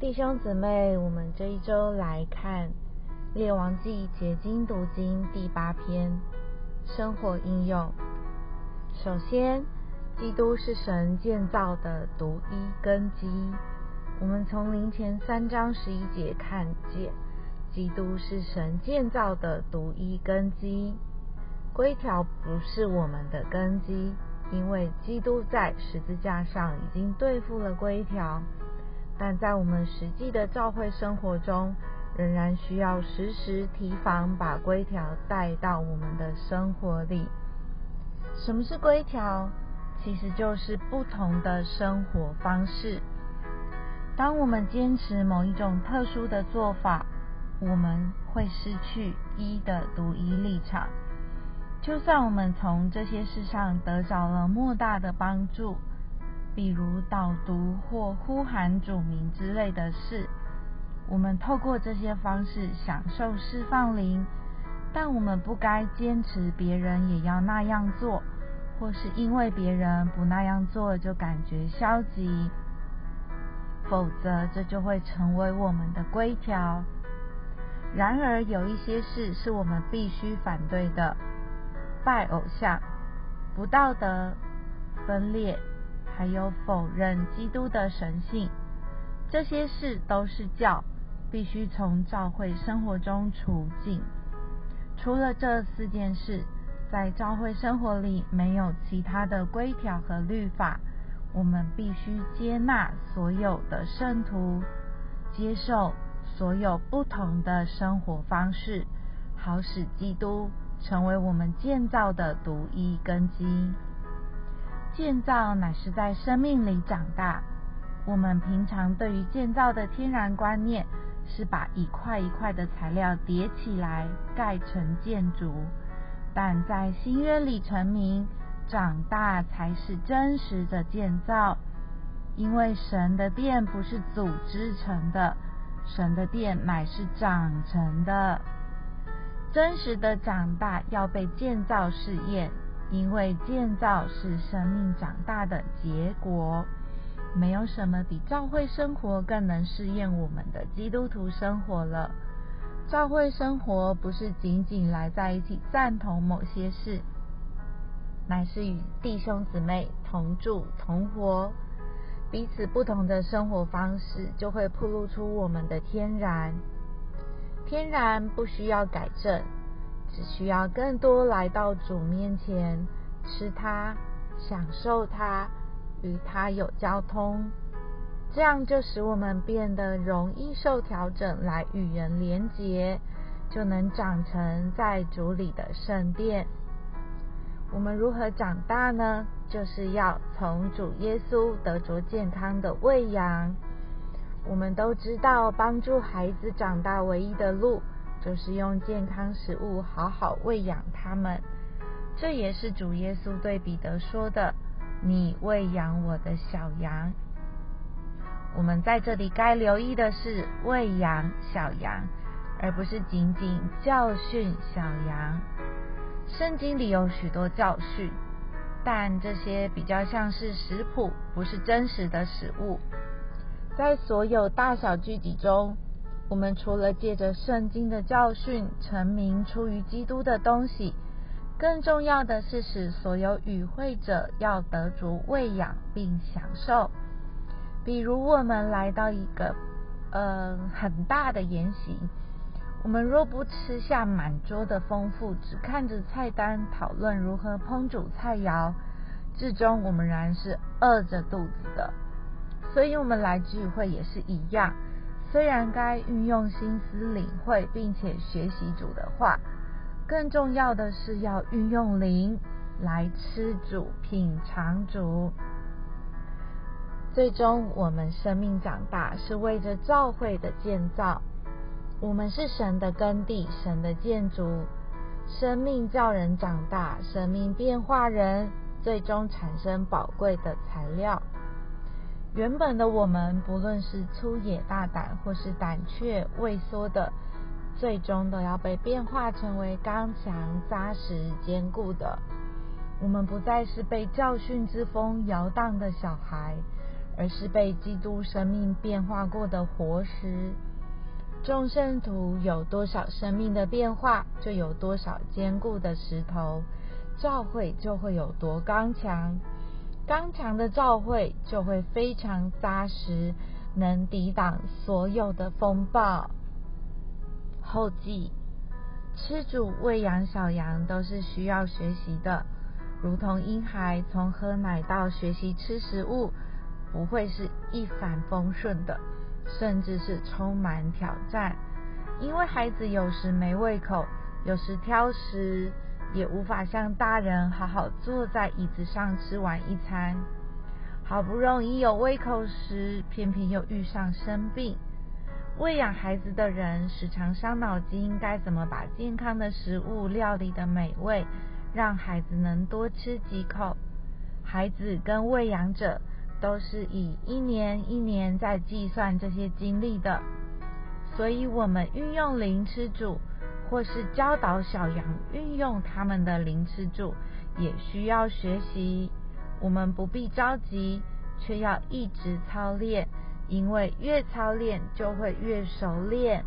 弟兄姊妹，我们这一周来看《列王记结晶读经》第八篇生活应用。首先，基督是神建造的独一根基。我们从灵前三章十一节看见，基督是神建造的独一根基。规条不是我们的根基，因为基督在十字架上已经对付了规条。但在我们实际的教会生活中，仍然需要时时提防，把规条带到我们的生活里。什么是规条？其实就是不同的生活方式。当我们坚持某一种特殊的做法，我们会失去一的独一立场。就算我们从这些事上得着了莫大的帮助。比如导读或呼喊主名之类的事，我们透过这些方式享受释放灵，但我们不该坚持别人也要那样做，或是因为别人不那样做就感觉消极，否则这就会成为我们的规条。然而有一些事是我们必须反对的：拜偶像、不道德、分裂。还有否认基督的神性，这些事都是教，必须从教会生活中除尽。除了这四件事，在教会生活里没有其他的规条和律法。我们必须接纳所有的圣徒，接受所有不同的生活方式，好使基督成为我们建造的独一根基。建造乃是在生命里长大。我们平常对于建造的天然观念是把一块一块的材料叠起来盖成建筑，但在新约里成名，长大才是真实的建造。因为神的殿不是组织成的，神的殿乃是长成的。真实的长大要被建造试验。因为建造是生命长大的结果，没有什么比教会生活更能试验我们的基督徒生活了。教会生活不是仅仅来在一起赞同某些事，乃是与弟兄姊妹同住同活，彼此不同的生活方式就会暴露出我们的天然。天然不需要改正。只需要更多来到主面前，吃它，享受它，与它有交通，这样就使我们变得容易受调整，来与人连结，就能长成在主里的圣殿。我们如何长大呢？就是要从主耶稣得着健康的喂养。我们都知道，帮助孩子长大唯一的路。就是用健康食物好好喂养他们，这也是主耶稣对彼得说的：“你喂养我的小羊。”我们在这里该留意的是喂养小羊，而不是仅仅教训小羊。圣经里有许多教训，但这些比较像是食谱，不是真实的食物。在所有大小聚集中。我们除了借着圣经的教训成名出于基督的东西，更重要的是使所有与会者要得足喂养并享受。比如我们来到一个呃很大的筵席，我们若不吃下满桌的丰富，只看着菜单讨论如何烹煮菜肴，至终我们仍然是饿着肚子的。所以，我们来聚会也是一样。虽然该运用心思领会并且学习主的话，更重要的是要运用灵来吃主、品尝主。最终，我们生命长大是为着教会的建造。我们是神的耕地、神的建筑。生命叫人长大，生命变化人，最终产生宝贵的材料。原本的我们，不论是粗野大胆，或是胆怯畏缩的，最终都要被变化成为刚强扎实坚固的。我们不再是被教训之风摇荡的小孩，而是被基督生命变化过的活石。众圣徒有多少生命的变化，就有多少坚固的石头，教会就会有多刚强。刚强的教会就会非常扎实，能抵挡所有的风暴。后记：吃主喂养小羊都是需要学习的，如同婴孩从喝奶到学习吃食物，不会是一帆风顺的。甚至是充满挑战，因为孩子有时没胃口，有时挑食，也无法像大人好好坐在椅子上吃完一餐。好不容易有胃口时，偏偏又遇上生病。喂养孩子的人时常伤脑筋，该怎么把健康的食物料理的美味，让孩子能多吃几口。孩子跟喂养者。都是以一年一年在计算这些经历的，所以我们运用灵吃主，或是教导小羊运用他们的灵吃主，也需要学习。我们不必着急，却要一直操练，因为越操练就会越熟练。